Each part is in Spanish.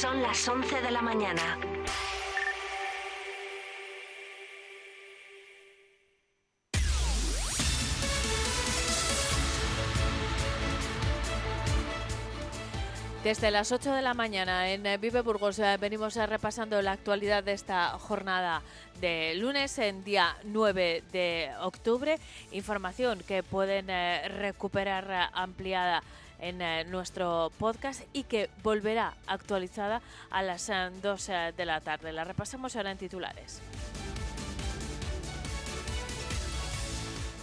Son las 11 de la mañana. Desde las 8 de la mañana en eh, Vive Burgos eh, venimos eh, repasando la actualidad de esta jornada de lunes en día 9 de octubre. Información que pueden recuperar ampliada en nuestro podcast y que volverá actualizada a las 2 de la tarde. La repasamos ahora en titulares.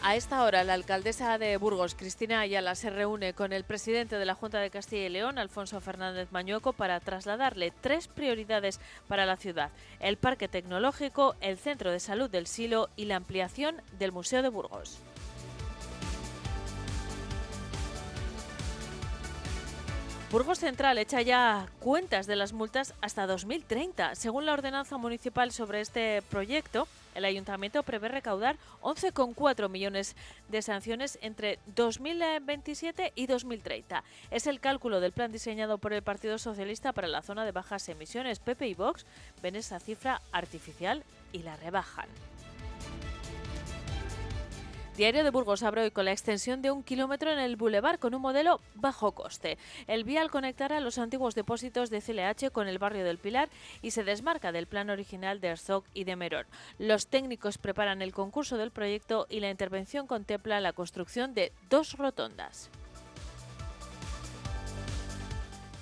A esta hora, la alcaldesa de Burgos, Cristina Ayala, se reúne con el presidente de la Junta de Castilla y León, Alfonso Fernández Mañueco, para trasladarle tres prioridades para la ciudad: el Parque Tecnológico, el Centro de Salud del Silo y la ampliación del Museo de Burgos. Burgos Central echa ya cuentas de las multas hasta 2030. Según la ordenanza municipal sobre este proyecto, el ayuntamiento prevé recaudar 11,4 millones de sanciones entre 2027 y 2030. Es el cálculo del plan diseñado por el Partido Socialista para la zona de bajas emisiones. Pepe y Vox ven esa cifra artificial y la rebajan. Diario de Burgos abre hoy con la extensión de un kilómetro en el bulevar con un modelo bajo coste. El vial conectará los antiguos depósitos de CLH con el barrio del Pilar y se desmarca del plan original de Herzog y de Merón. Los técnicos preparan el concurso del proyecto y la intervención contempla la construcción de dos rotondas.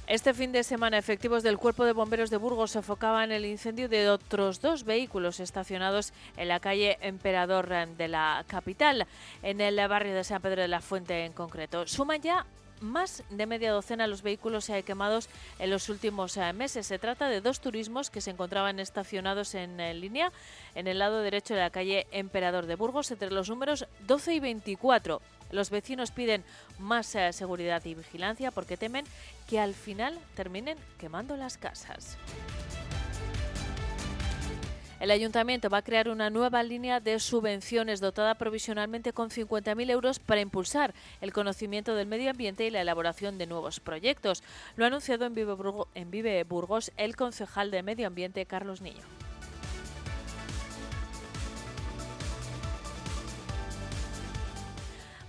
Este fin de semana, efectivos del Cuerpo de Bomberos de Burgos sofocaban el incendio de otros dos vehículos estacionados en la calle Emperador de la capital, en el barrio de San Pedro de la Fuente en concreto. Suman ya más de media docena los vehículos eh, quemados en los últimos eh, meses. Se trata de dos turismos que se encontraban estacionados en, en, línea en el lado derecho de la calle Emperador de Burgos entre los números 12 y 24. Los vecinos piden más eh, seguridad y vigilancia porque temen que al final terminen quemando las casas. El ayuntamiento va a crear una nueva línea de subvenciones dotada provisionalmente con 50.000 euros para impulsar el conocimiento del medio ambiente y la elaboración de nuevos proyectos. Lo ha anunciado en Vive, Burgos el concejal de Medio Ambiente Carlos Niño.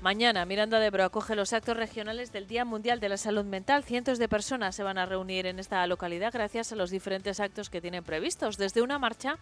Mañana, Miranda de Ebro acoge los actos regionales del Día Mundial de la Salud Mental. Cientos de personas se van a reunir en esta localidad gracias a los diferentes actos que tienen previstos, desde una marcha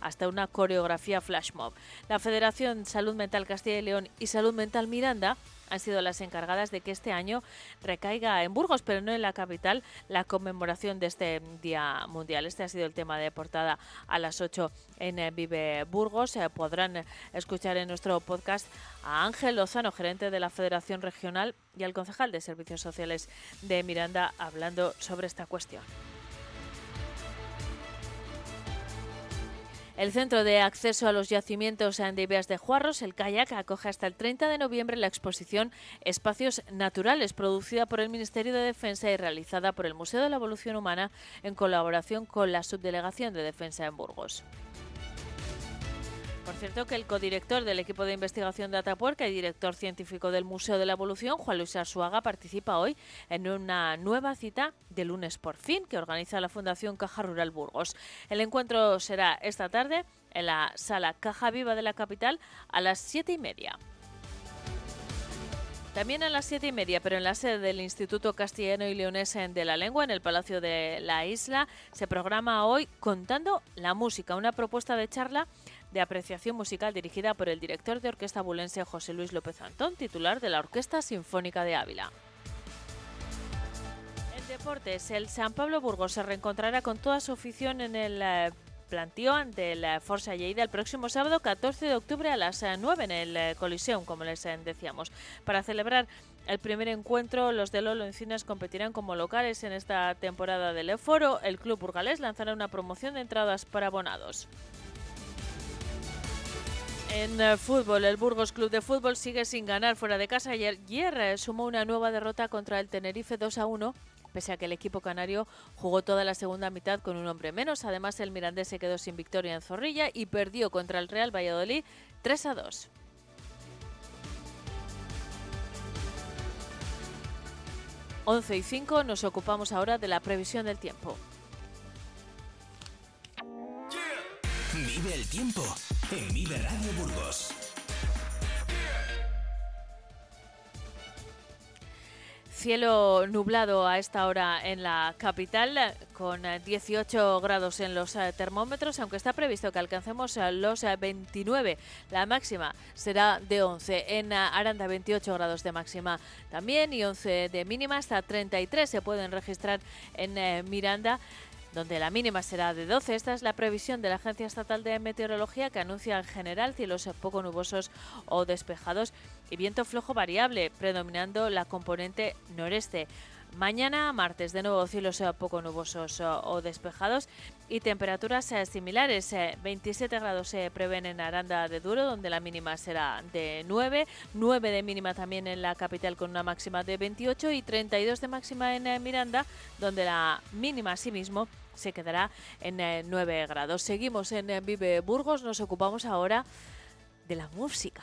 hasta una coreografía flash mob. La Federación Salud Mental Castilla y León y Salud Mental Miranda han sido las encargadas de que este año recaiga en Burgos, pero no en la capital, la conmemoración de este Día Mundial. Este ha sido el tema de portada a las 8 en eh, Vive Burgos. Eh, podrán escuchar en nuestro podcast a Ángel Lozano, gerente de la Federación Regional, y al concejal de Servicios Sociales de Miranda, hablando sobre esta cuestión. El Centro de Acceso a los Yacimientos de de Juarros, el Kayak, acoge hasta el 30 de noviembre la exposición Espacios Naturales, producida por el Ministerio de Defensa y realizada por el Museo de la Evolución Humana en colaboración con la Subdelegación de Defensa en Burgos. Por cierto, que el codirector del equipo de investigación de Atapuerca y director científico del Museo de la Evolución, Juan Luis Arzuaga, participa hoy en una nueva cita de lunes por fin que organiza la Fundación Caja Rural Burgos. El encuentro será esta tarde en la sala Caja Viva de la capital a las siete y media. También a las siete y media, pero en la sede del Instituto Castellano y Leonés de la Lengua, en el Palacio de la Isla, se programa hoy Contando la Música, una propuesta de charla de apreciación musical dirigida por el director de orquesta bulense José Luis López Antón, titular de la Orquesta Sinfónica de Ávila. En deportes, el San Pablo Burgos se reencontrará con toda su afición en el eh, planteón del la Forza Lleida el próximo sábado 14 de octubre a las 9 eh, en el eh, Coliseum, como les decíamos. Para celebrar el primer encuentro, los de Lolo Encinas competirán como locales en esta temporada del Eforo. El club burgalés lanzará una promoción de entradas para abonados. En eh, fútbol, el Burgos Club de Fútbol sigue sin ganar fuera de casa. Ayer, ayer sumó una nueva derrota contra el Tenerife 2 a 1 pese a que el equipo canario jugó toda la segunda mitad con un hombre menos. Además, el Mirandés se quedó sin victoria en Zorrilla y perdió contra el Real Valladolid 3 a 2. Once y 5 nos ocupamos ahora de la previsión del tiempo. Vive el tiempo en Radio Burgos. Cielo nublado a esta hora en la capital, con 18 grados en los eh, termómetros, aunque está previsto que alcancemos eh, los 29. Eh, la máxima será de 11. En Aranda 28 grados de máxima también y 11 de mínima, hasta 33 se pueden registrar en Miranda donde la mínima será de 12. Esta es la previsión de la Agencia Estatal de Meteorología que anuncia en general cielos poco nubosos o despejados y viento flojo variable, predominando la componente noreste. Mañana, martes, de nuevo cielos poco nubosos o despejados y temperaturas eh, similares. 27 eh, grados se prevén en Aranda de Duro, donde la mínima será de 9, 9 de mínima también en la capital con una máxima de 28 y 32 de máxima en eh, Miranda, donde la mínima asimismo se quedará en 9 grados. Seguimos en Vive Burgos, nos ocupamos ahora de la música.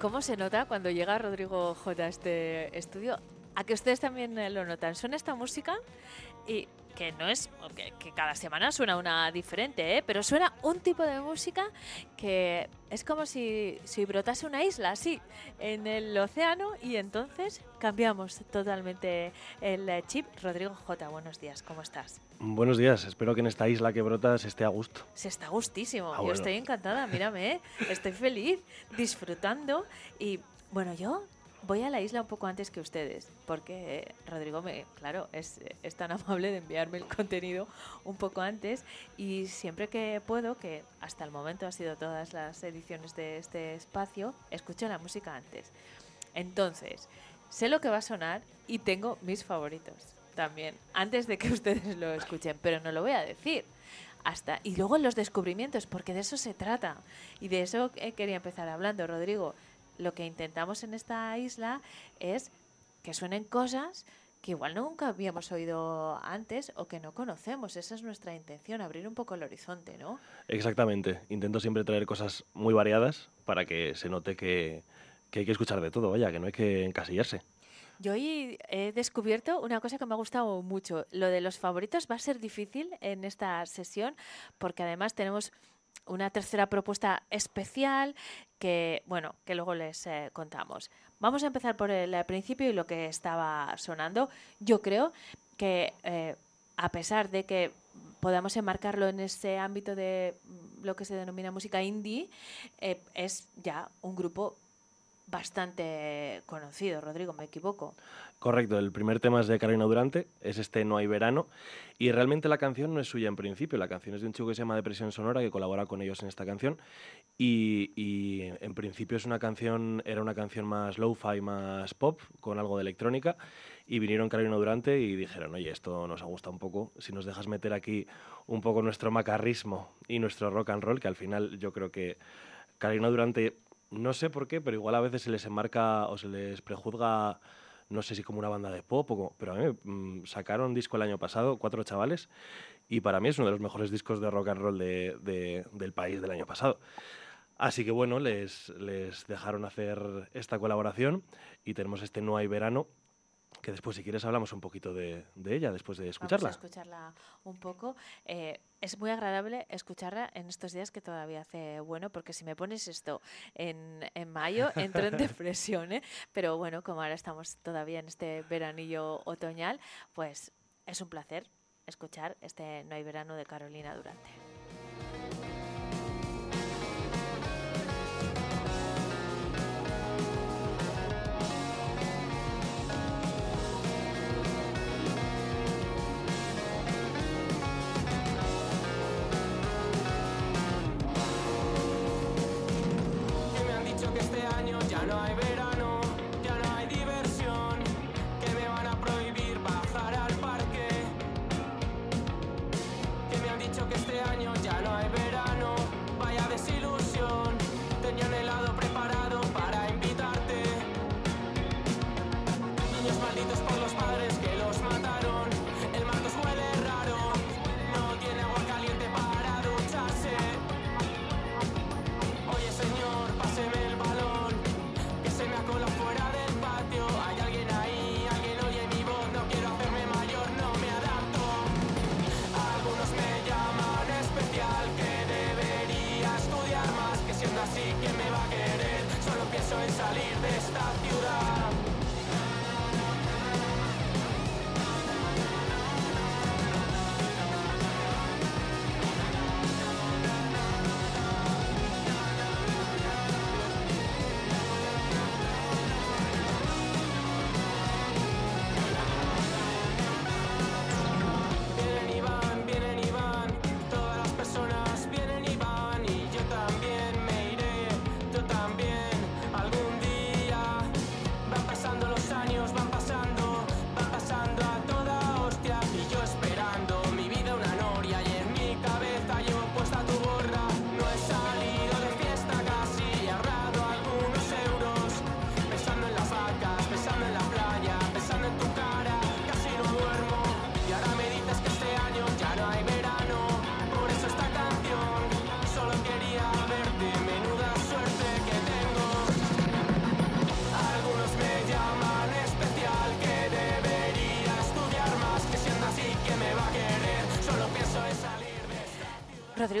¿Cómo se nota cuando llega Rodrigo J a este estudio? A que ustedes también eh, lo notan. Suena esta música y que no es que, cada semana suena una diferente, ¿eh? pero suena un tipo de música que es como si, si brotase una isla así en el océano y entonces cambiamos totalmente el chip. Rodrigo J, buenos días, ¿cómo estás? Buenos días, espero que en esta isla que brota se esté a gusto. Se está gustísimo, ah, yo estoy encantada, mírame, ¿eh? estoy feliz, disfrutando y bueno, yo Voy a la isla un poco antes que ustedes, porque Rodrigo, me, claro, es, es, tan amable de enviarme el contenido un poco antes y siempre que puedo, que hasta el momento ha sido todas las ediciones de este espacio, escucho la música antes. Entonces, sé lo que va a sonar y tengo mis favoritos también, antes de que ustedes lo escuchen, pero no lo voy a decir. Hasta, y luego los descubrimientos, porque de eso se trata. Y de eso quería empezar hablando, Rodrigo lo que intentamos en esta isla es que suenen cosas que igual nunca habíamos oído antes o que no conocemos. Esa es nuestra intención, abrir un poco el horizonte, ¿no? Exactamente. Intento siempre traer cosas muy variadas para que se note que, hay que escuchar de todo, vaya, que no hay que encasillarse. Yo hoy he descubierto una cosa que me ha gustado mucho. Lo de los favoritos va a ser difícil en esta sesión porque además tenemos una tercera propuesta especial que, bueno, que luego les eh, contamos. Vamos a empezar por el eh, principio y lo que estaba sonando. Yo creo que eh, a pesar de que podamos enmarcarlo en ese ámbito de lo que se denomina música indie, es ya un grupo bastante conocido, Rodrigo, me equivoco. Correcto, el primer tema es de Carolina Durante, es este No hay verano, y realmente la canción no es suya en principio, la canción es de un chico que se llama Depresión Sonora, que colabora con ellos en esta canción, y, en principio es una canción, era una canción más lo-fi, más pop, con algo de electrónica, y vinieron Carolina Durante y dijeron, oye, esto nos ha gustado un poco, si nos dejas meter aquí un poco nuestro macarrismo y nuestro rock and roll, que al final yo creo que Carolina Durante, no sé por qué, pero igual a veces se les enmarca o se les prejuzga no sé si como una banda de pop, o pero a mí mm, sacaron disco el año pasado, cuatro chavales, y para mí es uno de los mejores discos de rock and roll del país del año pasado. Así que bueno, les dejaron hacer esta colaboración y tenemos este No hay verano, que después si quieres hablamos un poquito de, ella, después de escucharla. Vamos a escucharla un poco. Eh, es muy agradable escucharla en estos días que todavía hace bueno, porque si me pones esto en, en mayo, entro en depresión, ¿eh? Pero bueno, como ahora estamos todavía en este veranillo otoñal, pues es un placer escuchar este No hay verano de Carolina Durante.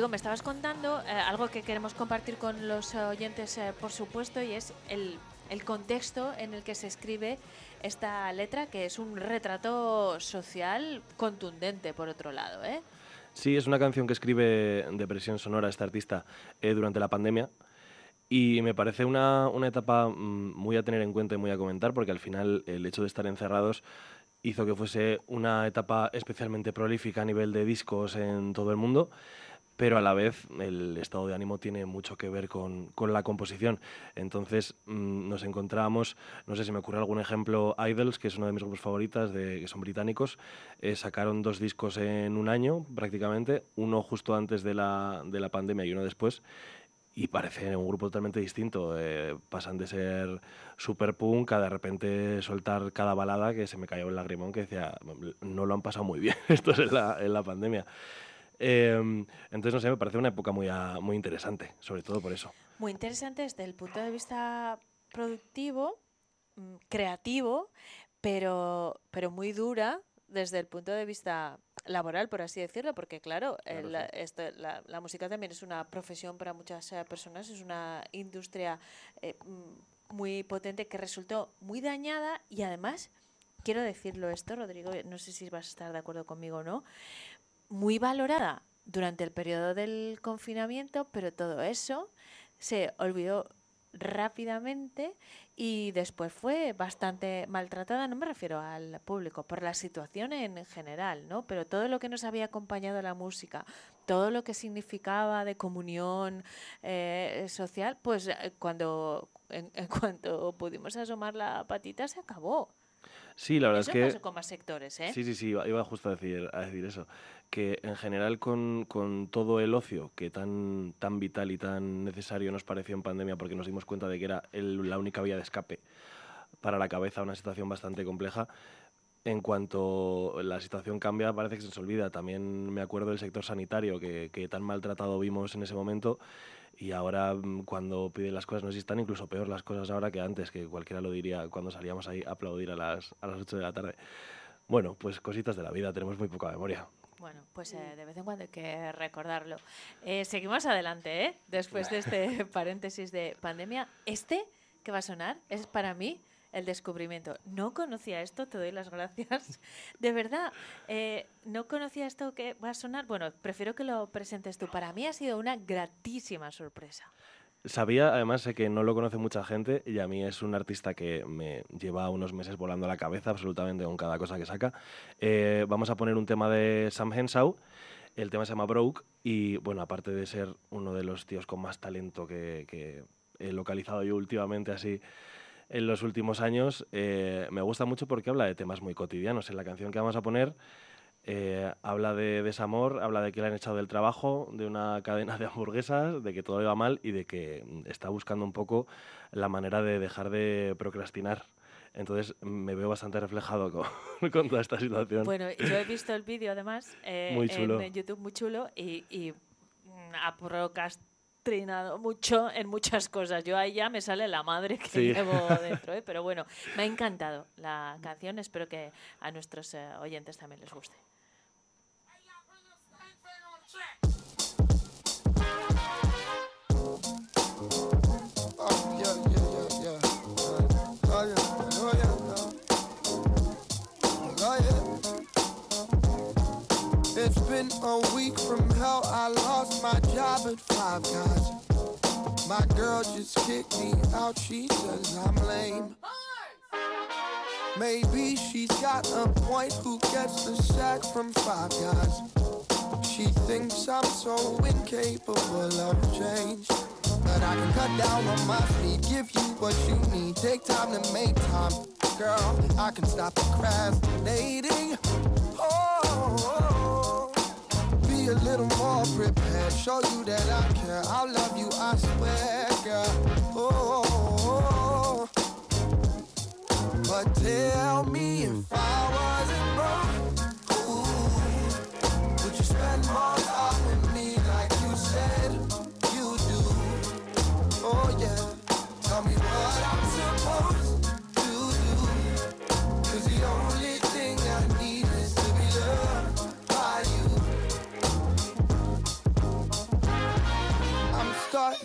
Rodrigo, me estabas contando eh, algo que queremos compartir con los oyentes, eh, por supuesto, y es el, contexto en el que se escribe esta letra, que es un retrato social contundente, por otro lado. ¿eh? Sí, es una canción que escribe Depresión Sonora este artista eh, durante la pandemia. Y me parece una, una etapa mm, muy a tener en cuenta y muy a comentar, porque al final el hecho de estar encerrados hizo que fuese una etapa especialmente prolífica a nivel de discos en todo el mundo pero a la vez el estado de ánimo tiene mucho que ver con, con la composición. Entonces mm, nos encontramos, no sé si me ocurre algún ejemplo, Idols, que es uno de mis grupos favoritos, de, que son británicos, eh, sacaron dos discos en un año prácticamente, uno justo antes de la, de la pandemia y uno después, y parece un grupo totalmente distinto. Eh, pasan de ser super punk a de repente soltar cada balada que se me cayó el lagrimón que decía, no lo han pasado muy bien estos en la, en la pandemia. Em, entonces, no sé, me parece una época muy, muy interesante, sobre todo por eso. Muy interesante desde el punto de vista productivo, mm, creativo, pero, pero muy dura desde el punto de vista laboral, por así decirlo, porque claro, la, música también es una profesión para muchas eh, personas, es una industria eh, mm, muy potente que resultó muy dañada y además, quiero decirlo esto, Rodrigo, no sé si vas a estar de acuerdo conmigo o no, muy valorada durante el periodo del confinamiento, pero todo eso se olvidó rápidamente y después fue bastante maltratada, no me refiero al público, por la situación en general, ¿no? Pero todo lo que nos había acompañado la música, todo lo que significaba de comunión eh, social, pues eh, cuando en, en cuanto pudimos asomar la patita se acabó. Sí, la verdad Eso es que... pasó con más sectores, ¿eh? Sí, sí, sí, iba, iba justo a decir, a decir eso. Que en general con, con todo el ocio que tan, tan vital y tan necesario nos pareció en pandemia porque nos dimos cuenta de que era el- la única vía de escape para la cabeza una situación bastante compleja, en cuanto la situación cambia parece que se nos olvida. También me acuerdo del sector sanitario que, que tan maltratado vimos en ese momento y ahora mm, cuando piden las cosas no están incluso peor las cosas ahora que antes, que cualquiera lo diría cuando salíamos ahí a aplaudir a las, a las 8 de la tarde. Bueno, pues cositas de la vida, tenemos muy poca memoria. Bueno, pues eh, de vez en cuando hay que recordarlo. Eh, seguimos adelante, ¿eh? Después de este paréntesis de pandemia. Este que va a sonar es para mí el descubrimiento. No conocía esto, te doy las gracias. De verdad, eh, no conocía esto que va a sonar. Bueno, prefiero que lo presentes tú. Para mí ha sido una gratísima sorpresa. Sabía, además, sé que no lo conoce mucha gente y a mí es un artista que me lleva unos meses volando la cabeza absolutamente con cada cosa que saca. Eh, vamos a poner un tema de Sam Henshaw. El tema se llama Broke y, bueno, aparte de ser uno de los tíos con más talento que, que he localizado yo últimamente así en los últimos años, eh, me gusta mucho porque habla de temas muy cotidianos. En la canción que vamos a poner eh, habla de desamor, habla de que le han echado del trabajo, de una cadena de hamburguesas, de que todo va mal y de que está buscando un poco la manera de dejar de procrastinar. Entonces me veo bastante reflejado con, con toda esta situación. Bueno, yo he visto el vídeo además eh, Muy chulo. en YouTube, muy chulo, y, y, ha procrastinado mucho en muchas cosas. Yo ahí ya me sale la madre que Sí. llevo dentro, ¿eh? pero bueno, me ha encantado la canción, espero que a nuestros eh, oyentes también les guste. It's been a week from hell. I lost my job at Five Guys. My girl just kicked me out. She says I'm lame. Maybe she's got a point. Who gets the sack from Five Guys? She thinks I'm so incapable of change. But I can cut down on my sleep, give you what you need. Take time to make time. Girl, I can stop procrastinating. Oh, a little more prepared. Show you that I care. I'll love you, I swear, girl. Oh, but tell me if I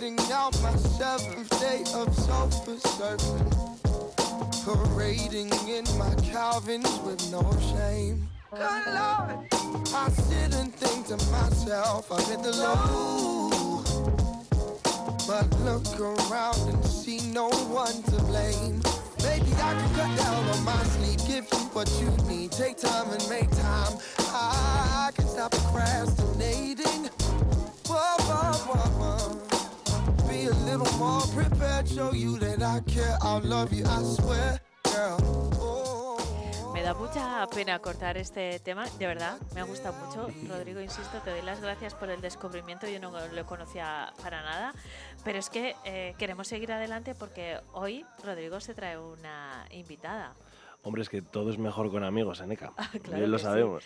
I'm out my seventh day of sofa surfing. Parading in my Calvins with no shame. Good Lord, I sit and think to myself, I've hit the low. But look around and see no one to blame. Maybe I can cut down on my sleep, give you what you need. Take time and make time. I can stop procrastinating. Whoa, whoa, whoa, whoa. Be a little more prepared, show you that I care. I'll love you, I swear, girl. Oh. Me da mucha pena cortar este tema, de verdad, me ha gustado mucho. Rodrigo, insisto, te doy las gracias por el descubrimiento, yo no lo conocía para nada, pero es que eh, queremos seguir adelante porque hoy Rodrigo se trae una invitada. Hombre, es que todo es mejor con amigos, Eneca. claro Bien lo que sí. sabemos.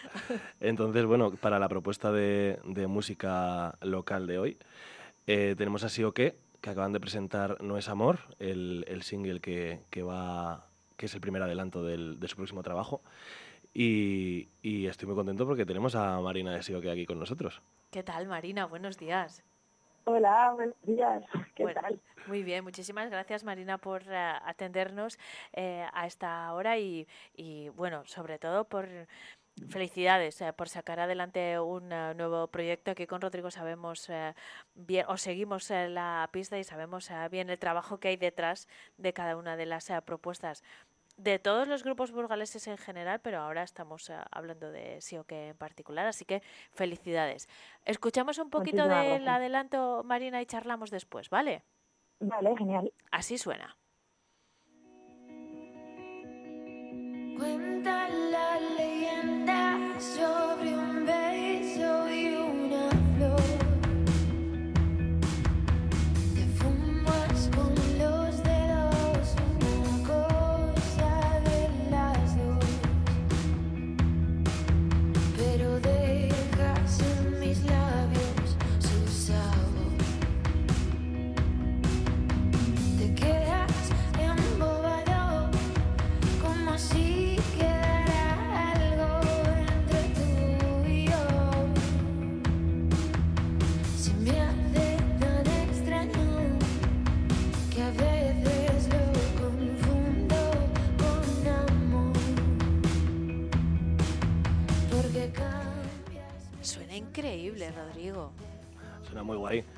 Entonces, bueno, para la propuesta de, de música local de hoy, eh, tenemos a Sioque, que acaban de presentar No es Amor, el, el single que, que va que es el primer adelanto del- de su próximo trabajo. Y, y estoy muy contento porque tenemos a Marina de Sioque aquí con nosotros. ¿Qué tal, Marina? Buenos días. Hola, buenos días. ¿Qué Bueno, tal? Muy bien, muchísimas gracias Marina por eh, atendernos eh, a esta hora y, y, bueno, sobre todo por Felicidades eh, por sacar adelante un eh, nuevo proyecto. Aquí con Rodrigo sabemos eh, bien, o seguimos eh, la pista y sabemos bien el trabajo que hay detrás de cada una de las propuestas de todos los grupos burgaleses en general, pero ahora estamos hablando de que en particular, así que felicidades. Escuchamos un poquito del adelanto, Marina, y charlamos después, ¿vale? Vale, genial. Así suena. Cuenta la leyenda sobre un beso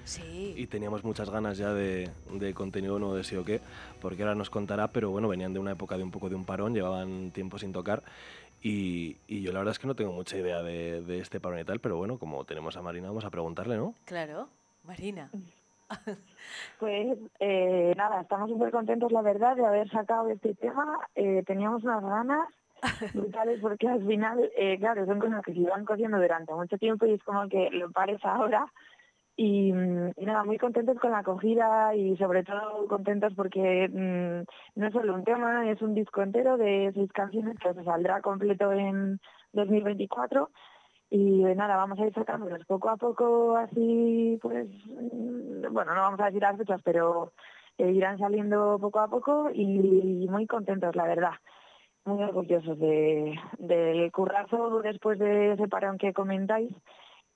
Sí. Y teníamos muchas ganas ya de, de contenido nuevo de sí o qué, porque ahora nos contará, pero bueno, venían de una época de un poco de un parón, llevaban tiempo sin tocar. Y, y yo la verdad es que no tengo mucha idea de, de este parón y tal, pero bueno, como tenemos a Marina, vamos a preguntarle, ¿no? Claro, Marina. Pues eh, nada, estamos súper contentos, la verdad, de haber sacado este tema. Eh, teníamos unas ganas brutales porque al final, eh, claro, son cosas que se iban cosiendo durante mucho tiempo y es como que lo pares ahora. Y, mm, y nada, muy contentos con la acogida y sobre todo contentos porque mm, no es solo un tema, es un disco entero de seis canciones que se saldrá completo en 2024 y eh, nada, vamos a ir sacándolos poco a poco así, pues, mm, bueno, no vamos a decir las fechas, pero eh, irán saliendo poco a poco y muy contentos, la verdad. Muy orgullosos de, del currazo después de ese parón que comentáis,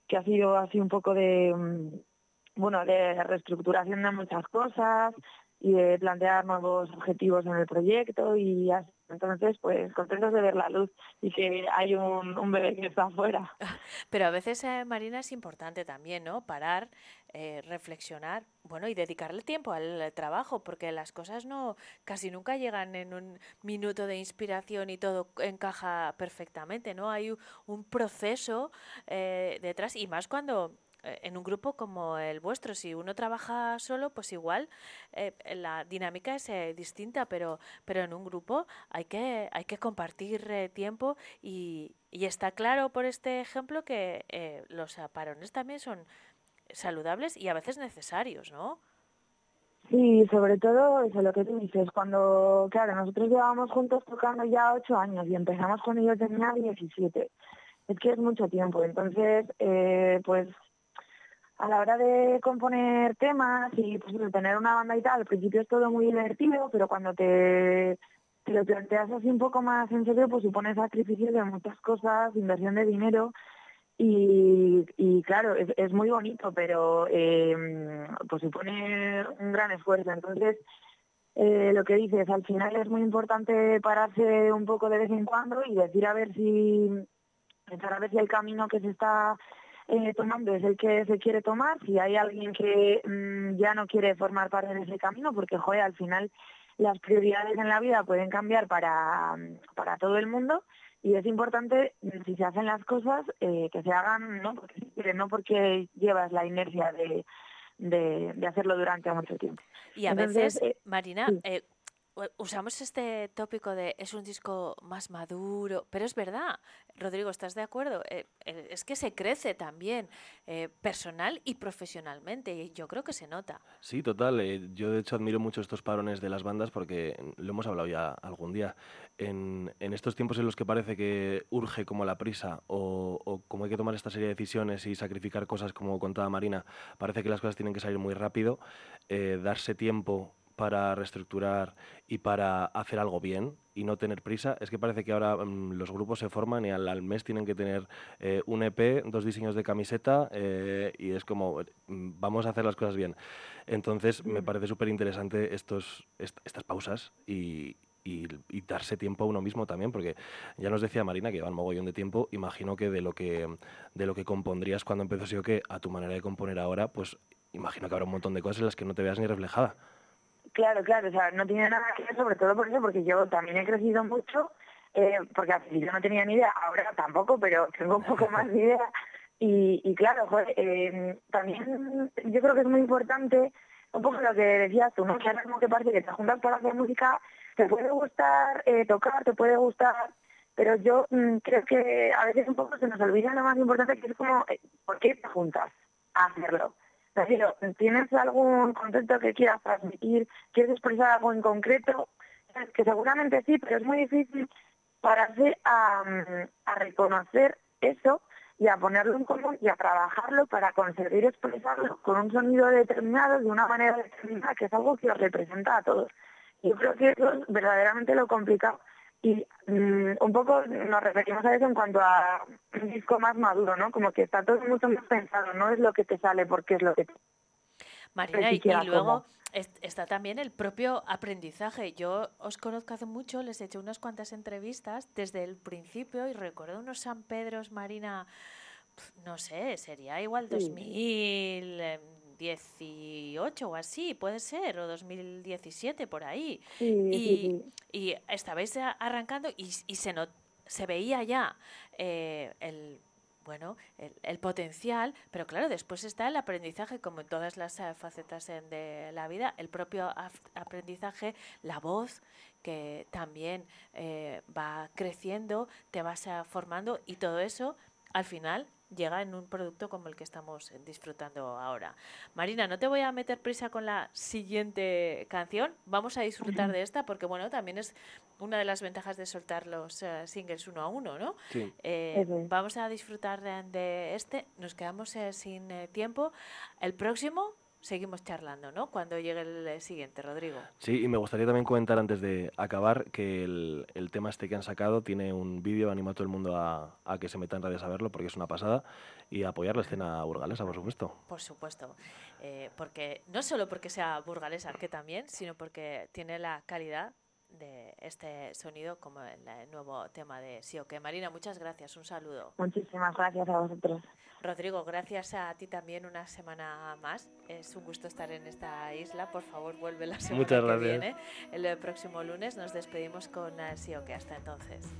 que ha sido así un poco de, mm, bueno, de reestructuración de muchas cosas y de plantear nuevos objetivos en el proyecto y así. Entonces pues contentos de ver la luz y que hay un, bebé que está afuera. Pero a veces, eh, Marina, es importante también, ¿no? Parar, eh, reflexionar, bueno, y dedicarle tiempo al, trabajo, porque las cosas no casi nunca llegan en un minuto de inspiración y todo encaja perfectamente, ¿no? Hay un proceso eh, detrás y más cuando en un grupo como el vuestro, si uno trabaja solo, pues igual eh, la dinámica es eh, distinta, pero, pero en un grupo hay que, hay que compartir eh, tiempo y, y está claro por este ejemplo que eh, los ah, parones también son saludables y a veces necesarios, ¿no? Sí, sobre todo eso, lo que tú dices, cuando, claro, nosotros llevábamos juntos tocando ya ocho años y empezamos cuando yo tenía 17. Es que es mucho tiempo, entonces, eh, pues a la hora de componer temas y pues, tener una banda y tal, al principio es todo muy divertido, pero cuando te, te lo planteas así un poco más en serio, pues supone sacrificio de muchas cosas, inversión de dinero y, claro, es, muy bonito, pero eh, pues supone un gran esfuerzo. Entonces, eh, lo que dices, al final es muy importante pararse un poco de vez en cuando y decir a ver si, pensar a ver si el camino que se está eh, tomando es el que se quiere tomar, si hay alguien que mm, ya no quiere formar parte de ese camino, porque joder, al final las prioridades en la vida pueden cambiar para, para todo el mundo y es importante, mm, si se hacen las cosas, eh, que se hagan no porque no porque llevas la inercia de, de, de hacerlo durante mucho tiempo. Y a Entonces, veces, eh, Marina, sí. eh, usamos este tópico de es un disco más maduro, pero es verdad, Rodrigo, ¿estás de acuerdo? Eh, eh, es que se crece también eh, personal y profesionalmente, y yo creo que se nota. Sí, total. eh, yo de hecho admiro mucho estos parones de las bandas porque lo hemos hablado ya algún día. En, en estos tiempos en los que parece que urge como la prisa o, o como hay que tomar esta serie de decisiones y sacrificar cosas como contaba Marina, parece que las cosas tienen que salir muy rápido, eh, darse tiempo para reestructurar y para hacer algo bien y no tener prisa. Es que parece que ahora mm, los grupos se forman y al, al mes tienen que tener eh, un EP, dos diseños de camiseta eh, y es como, mm, vamos a hacer las cosas bien. Entonces me parece súper interesante estos, est- estas pausas y, y, y darse tiempo a uno mismo también, porque ya nos decía Marina que lleva un mogollón de tiempo, imagino que de lo que, de lo que compondrías cuando empezó sí o qué a tu manera de componer ahora, pues imagino que habrá un montón de cosas en las que no te veas ni reflejada. Claro, claro, o sea, no tiene nada que ver, sobre todo por eso, porque yo también he crecido mucho, eh, porque al principio no tenía ni idea, ahora tampoco, pero tengo un poco más de idea. Y, y claro, eh, también yo creo que es muy importante, un poco lo que decías tú, ¿no? Que como que parece que te juntas para hacer música, te puede gustar eh, tocar, te puede gustar, pero yo mm, creo que a veces un poco se nos olvida lo más importante, que es como, eh, ¿por qué te juntas a hacerlo? ¿Tienes algún concepto que quieras transmitir? ¿Quieres expresar algo en concreto? Que seguramente sí, pero es muy difícil pararse a, a reconocer eso y a ponerlo en común y a trabajarlo para conseguir expresarlo con un sonido determinado, de una manera determinada, que es algo que os representa a todos. Yo creo que eso es verdaderamente lo complicado. Y mm, un poco nos referimos a eso en cuanto a un disco más maduro, ¿no? Como que está todo mucho más pensado, no es lo que te sale porque es lo que te... Marina, y, y luego está también el propio aprendizaje. Yo os conozco hace mucho, les he hecho unas cuantas entrevistas desde el principio y recuerdo unos San Pedros, Marina, no sé, sería igual Sí. 2018 o así, puede ser, o 2017 por ahí. Sí, y, sí. y estabais arrancando y, y se, not- se veía ya eh, el bueno el, el potencial, pero claro, después está el aprendizaje, como en todas las eh, facetas en- de la vida, el propio aprendizaje, la voz que también eh, va creciendo, te vas eh, formando y todo eso al final llega en un producto como el que estamos disfrutando ahora. Marina, no te voy a meter prisa con la siguiente canción. Vamos a disfrutar de esta porque, bueno, también es una de las ventajas de soltar los eh, singles uno a uno, ¿no? Sí. Eh, es. vamos a disfrutar de, de este. Nos quedamos eh, sin eh, tiempo. El próximo seguimos charlando, ¿no? Cuando llegue el siguiente, Rodrigo. Sí, y me gustaría también comentar antes de acabar que el, el tema este que han sacado tiene un vídeo, animo a todo el mundo a, a que se meta en redes a verlo porque es una pasada y a apoyar la escena burgalesa, por supuesto. Por supuesto. Eh, porque no solo porque sea burgalesa, que también, sino porque tiene la calidad de este sonido como el nuevo tema de qué. Marina, muchas gracias. Un saludo. Muchísimas gracias a vosotros. Rodrigo, gracias a ti también una semana más. Es un gusto estar en esta isla. Por favor, vuelve la semana Muchas que gracias. viene. El próximo lunes nos despedimos con eh, qué. Hasta entonces.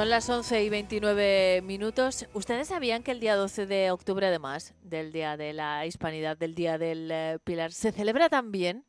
Son las 11 y 29 minutos. ¿Ustedes sabían que el día 12 de octubre, además del Día de la Hispanidad, del Día del eh, Pilar, se celebra también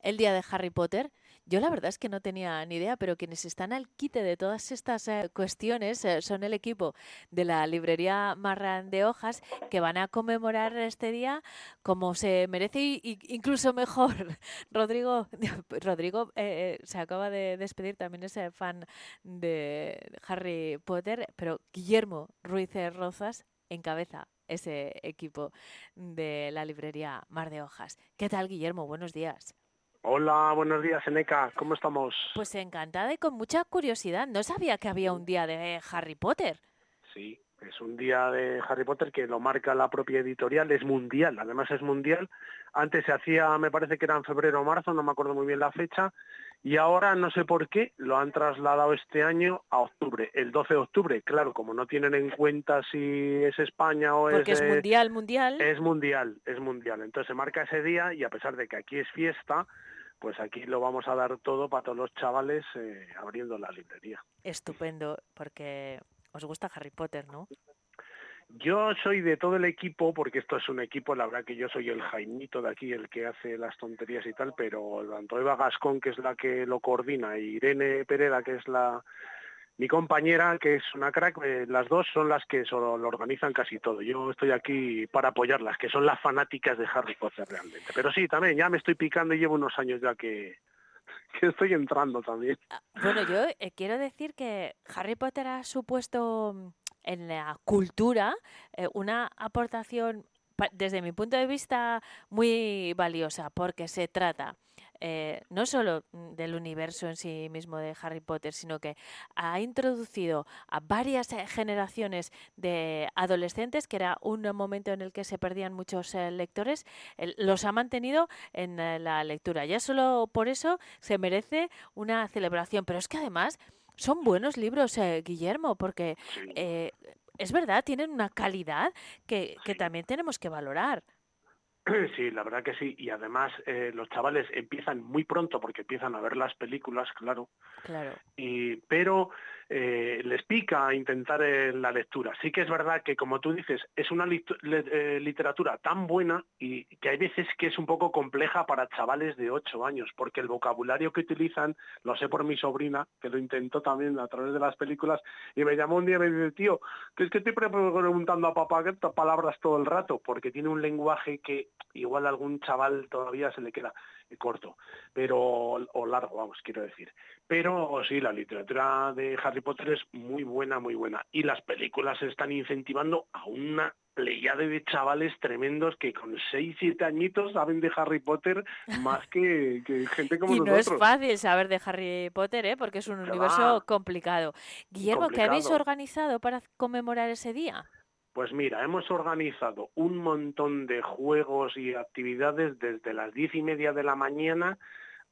el Día de Harry Potter? Yo la verdad es que no tenía ni idea, pero quienes están al quite de todas estas eh, cuestiones eh, son el equipo de la librería Marran de Hojas que van a conmemorar este día como se merece y, incluso mejor. Rodrigo, Rodrigo eh, se acaba de despedir, también es fan de Harry Potter, pero Guillermo Ruiz Rozas encabeza ese equipo de la librería Mar de Hojas. ¿Qué tal, Guillermo? Buenos días. Hola, buenos días, Eneca. ¿Cómo estamos? Pues encantada y con mucha curiosidad. No sabía que había un día de Harry Potter. Sí, es un día de Harry Potter que lo marca la propia editorial, es mundial, además es mundial. Antes se hacía, me parece que era en febrero o marzo, no me acuerdo muy bien la fecha, y ahora no sé por qué lo han trasladado este año a octubre, el 12 de octubre. Claro, como no tienen en cuenta si es España o Porque es es... mundial, mundial. Es mundial, es mundial. Entonces se marca ese día y a pesar de que aquí es fiesta, pues aquí lo vamos a dar todo para todos los chavales eh, abriendo la librería. Estupendo, porque os gusta Harry Potter, ¿no? Yo soy de todo el equipo, porque esto es un equipo, la verdad que yo soy el Jaimito de aquí, el que hace las tonterías y tal, pero tanto Eva Gascón, que es la que lo coordina, y Irene Pereda, que es la mi compañera, que es una crack, eh, las dos son las que solo lo organizan casi todo. Yo estoy aquí para apoyarlas, que son las fanáticas de Harry Potter realmente. Pero sí, también ya me estoy picando y llevo unos años ya que, estoy entrando también. Bueno, yo eh, quiero decir que Harry Potter ha supuesto mm, en la cultura eh, una aportación, desde mi punto de vista, muy valiosa, porque se trata eh, no solo del universo en sí mismo de Harry Potter, sino que ha introducido a varias eh, generaciones de adolescentes, que era un momento en el que se perdían muchos eh, lectores, los ha mantenido en eh, la lectura. Ya solo por eso se merece una celebración, pero es que además son buenos libros, eh, Guillermo, porque es verdad, tienen una calidad que, que también tenemos que valorar. Sí, la verdad que sí. Y además eh, los chavales empiezan muy pronto porque empiezan a ver las películas, claro. Claro. y pero eh, les pica intentar eh, la lectura. Sí que es verdad que, como tú dices, es una eh, literatura tan buena y que hay veces que es un poco compleja para chavales de 8 años, porque el vocabulario que utilizan, lo sé por mi sobrina, que lo intentó también a través de las películas, y me llamó un día y me dice, tío, que es que estoy pre- preguntando a papá qué palabras todo el rato, porque tiene un lenguaje que igual a algún chaval todavía se le queda corto, pero o largo, vamos, quiero decir. Pero sí, la literatura de Harry Potter es muy buena, muy buena. Y las películas están incentivando a una pleyade de chavales tremendos que con 6, 7 añitos saben de Harry Potter más que, que gente como y no nosotros. es fácil saber de Harry Potter, ¿eh? porque es un universo complicado. Guillermo, ¿qué habéis Complicado. organizado para conmemorar ese día? Pues mira, hemos organizado un montón de juegos y actividades desde las diez y media de la mañana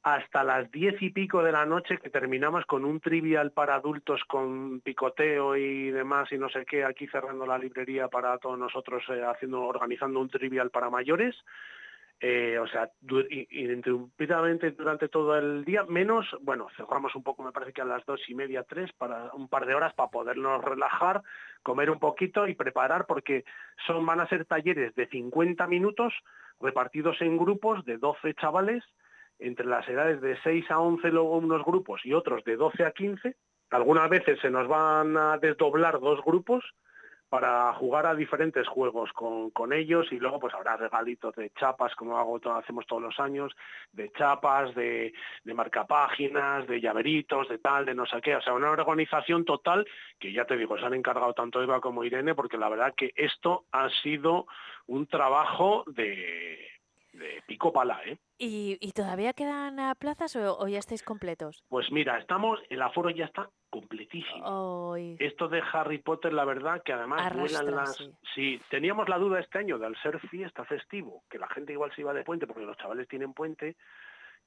hasta las diez y pico de la noche que terminamos con un trivial para adultos con picoteo y demás y no sé qué, aquí cerrando la librería para todos nosotros eh, haciendo, organizando un trivial para mayores. Eh, o sea, du- i- ininterrumpidamente durante todo el día, menos, bueno, cerramos un poco, me parece que a las dos y media, tres, para un par de horas para podernos relajar, comer un poquito y preparar, porque son, van a ser talleres de 50 minutos repartidos en grupos de 12 chavales, entre las edades de 6 a 11 luego unos grupos y otros de 12 a 15. Algunas veces se nos van a desdoblar dos grupos para jugar a diferentes juegos con, con ellos y luego pues habrá regalitos de chapas como hago to- hacemos todos los años de chapas de, de marcapáginas de llaveritos de tal de no sé qué o sea una organización total que ya te digo se han encargado tanto Eva como Irene porque la verdad que esto ha sido un trabajo de, de pico pala ¿eh? ¿Y, y todavía quedan ah, plazas o, o ya estáis completos? pues mira estamos el aforo ya está completísimo. Esto de Harry Potter, la verdad, que además vuelan las... Arrastra, Sí, teníamos la duda este año de al ser fiesta festivo, que la gente igual se iba de puente, porque los chavales tienen puente,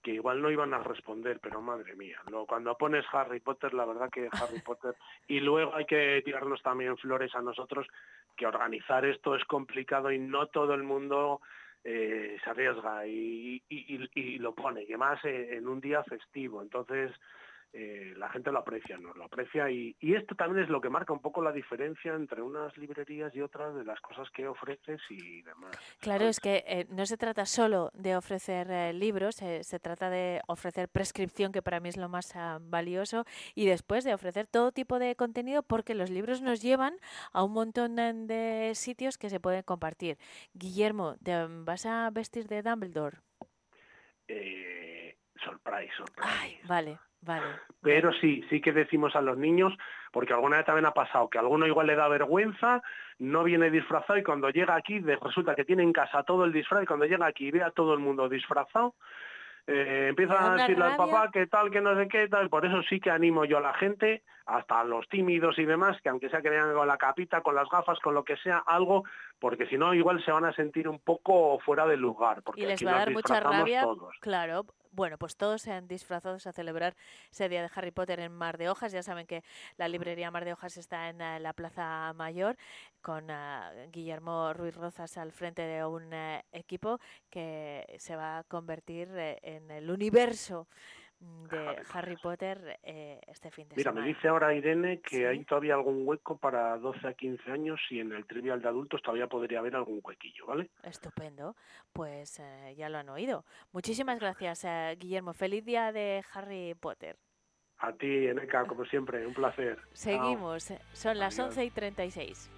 que igual no iban a responder, pero madre mía, lo, cuando pones Harry Potter, la verdad que Harry Potter... Y luego hay que tirarnos también flores a nosotros, que organizar esto es complicado y no todo el mundo eh, se arriesga y, y- y- lo pone, y más eh, en un día festivo. Entonces, eh, la gente lo aprecia, nos lo aprecia y, y, esto también es lo que marca un poco la diferencia entre unas librerías y otras de las cosas que ofreces y demás. Claro, es que eh, no se trata solo de ofrecer eh, libros, eh, se trata de ofrecer prescripción, que para mí es lo más uh, valioso, y después de ofrecer todo tipo de contenido porque los libros nos llevan a un montón de sitios que se pueden compartir. Guillermo, ¿te vas a vestir de Dumbledore? Eh, surprise, surprise. Ay, vale. Vale. Pero sí, sí que decimos a los niños, porque alguna vez también ha pasado que a alguno igual le da vergüenza, no viene disfrazado y cuando llega aquí resulta que tiene en casa todo el disfraz y cuando llega aquí y ve a todo el mundo disfrazado, eh, empieza a decirle al papá que tal, que no sé qué, tal. Por eso sí que animo yo a la gente, hasta a los tímidos y demás, que aunque sea que vengan con la capita, con las gafas, con lo que sea, algo, porque si no igual se van a sentir un poco fuera del lugar. Porque y les va a dar mucha rabia, todos. claro, bueno, pues todos se han disfrazado a celebrar ese día de Harry Potter en Mar de Hojas. Ya saben que la librería Mar de Hojas está en uh, la Plaza Mayor con uh, Guillermo Ruiz Rozas al frente de un uh, equipo que se va a convertir en el universo de Harry, Harry Potter eh, este fin de Mira, semana. me dice ahora Irene que ¿Sí? hay todavía algún hueco para 12 a 15 años y en el trivial de adultos todavía podría haber algún huequillo, ¿vale? Estupendo, pues eh, ya lo han oído. Muchísimas gracias, eh, Guillermo. Feliz día de Harry Potter. A ti, Eneca, como siempre, un placer. Seguimos, son las Adiós. 11 y 36.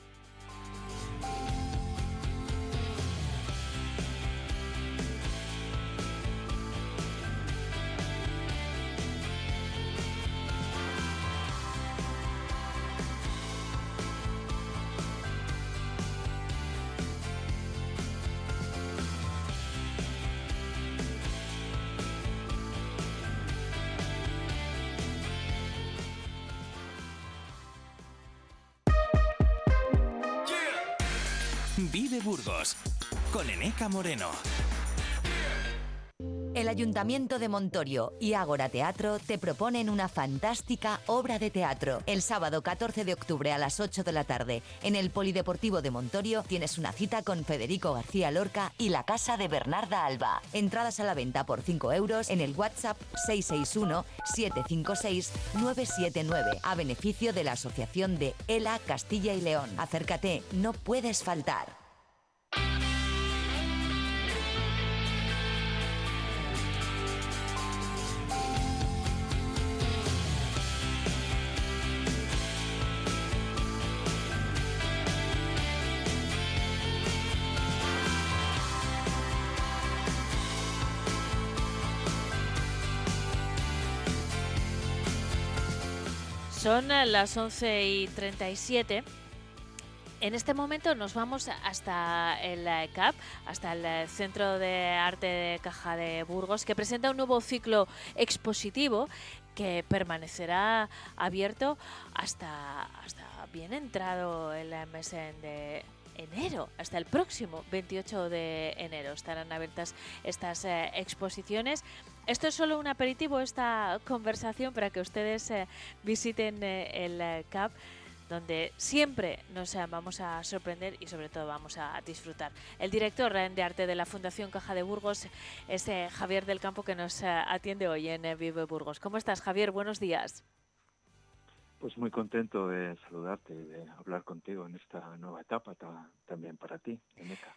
Moreno. El Ayuntamiento de Montorio y Ágora Teatro te proponen una fantástica obra de teatro. El sábado 14 de octubre a las 8 de la tarde, en el Polideportivo de Montorio, tienes una cita con Federico García Lorca y la casa de Bernarda Alba. Entradas a la venta por 5 euros en el WhatsApp 661-756-979 a beneficio de la Asociación de ELA Castilla y León. Acércate, no puedes faltar. Son las 11 y 37. En este momento nos vamos hasta el CAP, hasta el Centro de Arte de Caja de Burgos, que presenta un nuevo ciclo expositivo que permanecerá abierto hasta, hasta bien entrado el mes de enero, hasta el próximo 28 de enero estarán abiertas estas eh, exposiciones. Esto es solo un aperitivo, esta conversación para que ustedes eh, visiten eh, el CAP donde siempre nos vamos a sorprender y sobre todo vamos a disfrutar. El director de arte de la Fundación Caja de Burgos es Javier del Campo que nos atiende hoy en Vive Burgos. ¿Cómo estás, Javier? Buenos días. Pues muy contento de saludarte y de hablar contigo en esta nueva etapa ta, también para ti.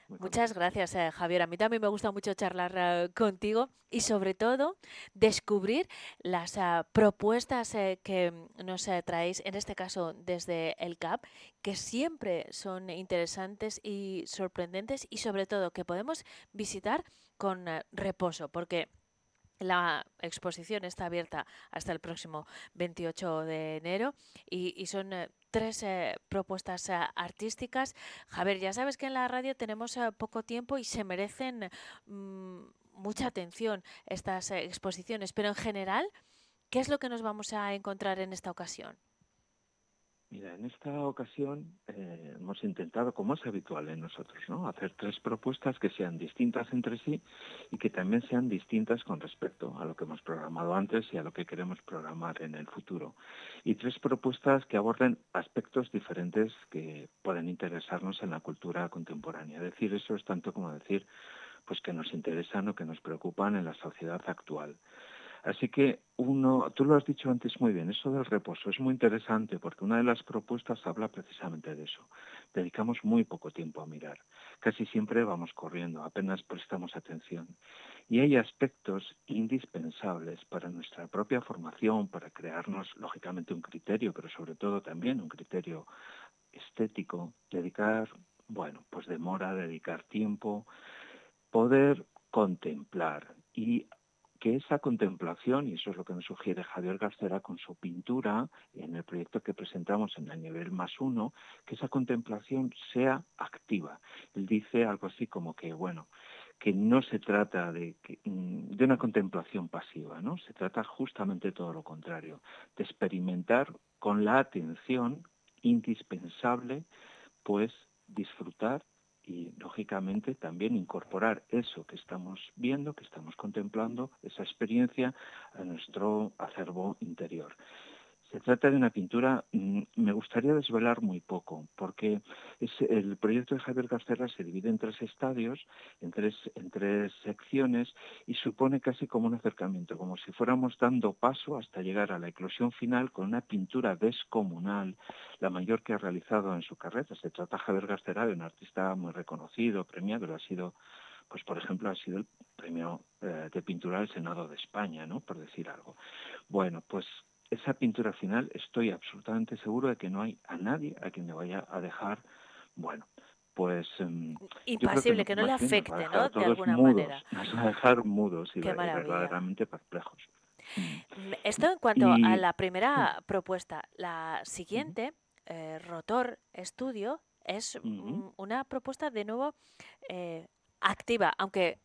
Muchas gracias, eh, Javier. A mí también me gusta mucho charlar eh, contigo y sobre todo descubrir las uh, propuestas eh, que nos traéis, en este caso desde el CAP, que siempre son interesantes y sorprendentes y sobre todo que podemos visitar con reposo, porque la exposición está abierta hasta el próximo 28 de enero y, son eh, tres eh, propuestas eh, artísticas. Javier, ya sabes que en la radio tenemos poco tiempo y se merecen mmm, mucha atención estas exposiciones, pero en general, ¿qué es lo que nos vamos a encontrar en esta ocasión? En esta ocasión eh, hemos intentado, como es habitual en nosotros, ¿no? hacer tres propuestas que sean distintas entre sí y que también sean distintas con respecto a lo que hemos programado antes y a lo que queremos programar en el futuro. Y tres propuestas que aborden aspectos diferentes que pueden interesarnos en la cultura contemporánea. Decir eso es tanto como decir pues que nos interesan o que nos preocupan en la sociedad actual. Así que uno, tú lo has dicho antes muy bien, eso del reposo es muy interesante porque una de las propuestas habla precisamente de eso. Dedicamos muy poco tiempo a mirar. Casi siempre vamos corriendo, apenas prestamos atención. Y hay aspectos indispensables para nuestra propia formación, para crearnos, lógicamente, un criterio, pero sobre todo también un criterio estético, dedicar, bueno, pues demora, dedicar tiempo, poder contemplar y que esa contemplación, y eso es lo que nos sugiere Javier Garcera con su pintura en el proyecto que presentamos en el nivel más uno, que esa contemplación sea activa. Él dice algo así como que, bueno, que no se trata de, mm, de una contemplación pasiva, ¿no? Se trata justamente todo lo contrario, de experimentar con la atención indispensable, pues disfrutar y lógicamente también incorporar eso que estamos viendo, que estamos contemplando, esa experiencia a nuestro acervo interior. Se trata de una pintura, mm, me gustaría desvelar muy poco, porque el proyecto de Javier Casterra se divide en tres estadios, en tres, en tres secciones, y supone casi como un acercamiento, como si fuéramos dando paso hasta llegar a la eclosión final con una pintura descomunal, la mayor que ha realizado en su carrera. Se trata Javier Casterra de un artista muy reconocido, premiado, ha sido pues por ejemplo ha sido el premio eh, de pintura del Senado de España, ¿no? Por decir algo. Bueno, pues esa pintura final estoy absolutamente seguro de que no hay a nadie a quien le vaya a dejar, bueno, pues... Em, Impasible, que, no le afecte, ¿no? De alguna mudos, manera. Nos va a dejar mudos y verdaderamente perplejos. Mm, esto en cuanto a la primera propuesta. La siguiente, eh, Rotor Estudio, es una propuesta de nuevo eh, activa, aunque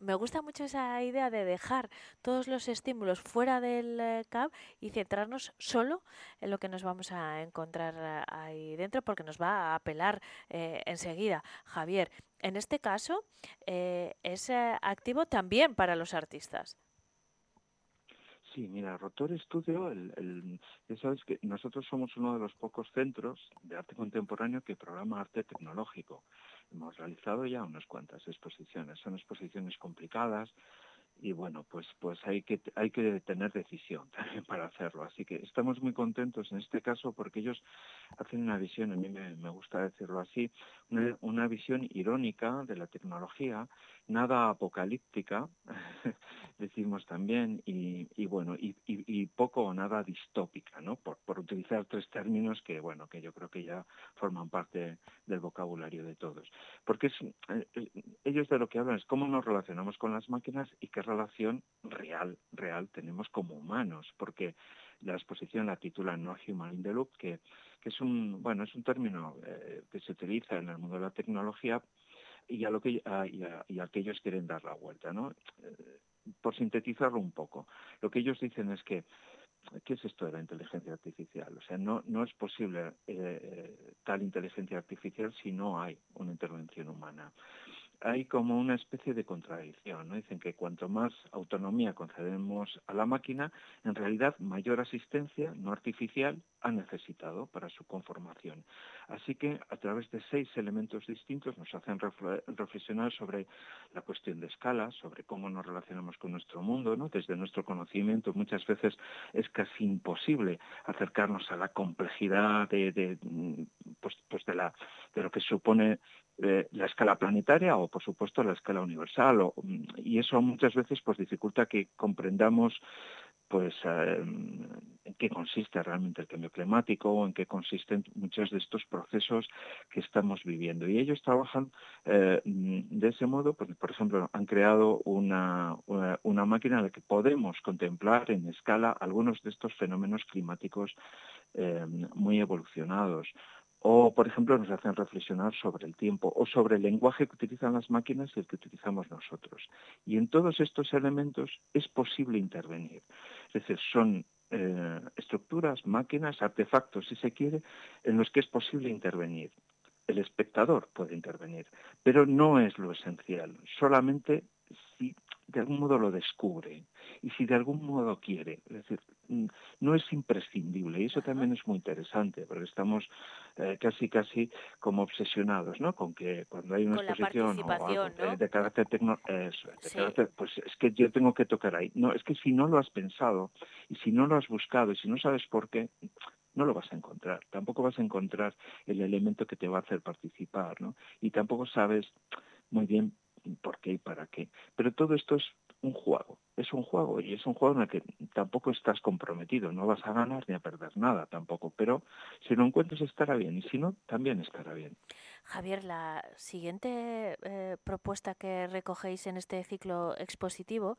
me gusta mucho esa idea de dejar todos los estímulos fuera del eh, CAP y centrarnos solo en lo que nos vamos a encontrar eh, ahí dentro porque nos va a apelar eh, enseguida. Javier, en este caso es activo también para los artistas. Sí, mira, Rotor Estudio, el, ya sabes que nosotros somos uno de los pocos centros de arte contemporáneo que programa arte tecnológico. Hemos realizado ya unas cuantas exposiciones. Son exposiciones complicadas y bueno, pues pues hay que hay que tener decisión también para hacerlo. Así que estamos muy contentos en este caso porque ellos hacen una visión, a mí me, gusta decirlo así, una, visión irónica de la tecnología, nada apocalíptica, decimos también, y, y bueno, y, y, poco o nada distópica, ¿no? Por, por utilizar tres términos que, bueno, que yo creo que ya forman parte del vocabulario de todos. Porque es, eh, eh, ellos de lo que hablan es cómo nos relacionamos con las máquinas y qué relación real, real tenemos como humanos, porque la exposición la titula No Human in the Loop, que, que es un, bueno, es un término eh, que se utiliza en el mundo de la tecnología y a lo que y a, que ellos quieren dar la vuelta, ¿no? Eh, por sintetizarlo un poco, lo que ellos dicen es que ¿qué es esto de la inteligencia artificial? O sea, no, no es posible eh, tal inteligencia artificial si no hay una intervención humana hay como una especie de contradicción. ¿no? Dicen que cuanto más autonomía concedemos a la máquina, en realidad mayor asistencia no artificial ha necesitado para su conformación. Así que a través de seis elementos distintos nos hacen reflexionar sobre la cuestión de escala, sobre cómo nos relacionamos con nuestro mundo. ¿no? Desde nuestro conocimiento muchas veces es casi imposible acercarnos a la complejidad de, pues, pues de, la, de lo que supone la escala planetaria o por supuesto la escala universal y eso muchas veces pues dificulta que comprendamos pues eh, en qué consiste realmente el cambio climático o en qué consisten muchos de estos procesos que estamos viviendo. Y ellos trabajan eh, de ese modo, pues, por ejemplo, han creado una, una, máquina en la que podemos contemplar en escala algunos de estos fenómenos climáticos eh, muy evolucionados o, por ejemplo, nos hacen reflexionar sobre el tiempo o sobre el lenguaje que utilizan las máquinas y el que utilizamos nosotros. Y en todos estos elementos es posible intervenir. Es decir, son eh, estructuras, máquinas, artefactos, si se quiere, en los que es posible intervenir. El espectador puede intervenir, pero no es lo esencial. Solamente de algún modo lo descubre y si de algún modo quiere, es decir, mm, no es imprescindible y eso también es muy interesante porque estamos eh, casi casi como obsesionados, ¿no? Con que cuando hay una exposición o algo de, carácter tecnológico, pues es que yo tengo que tocar ahí. No, es que si no lo has pensado y si no lo has buscado y si no sabes por qué, no lo vas a encontrar. Tampoco vas a encontrar el elemento que te va a hacer participar, ¿no? Y tampoco sabes muy bien por qué y para qué. Pero todo esto es un juego, es un juego y es un juego en el que tampoco estás comprometido, no vas a ganar ni a perder nada tampoco, pero si lo encuentras estará bien y si no, también estará bien. Javier, la siguiente eh, propuesta que recogéis en este ciclo expositivo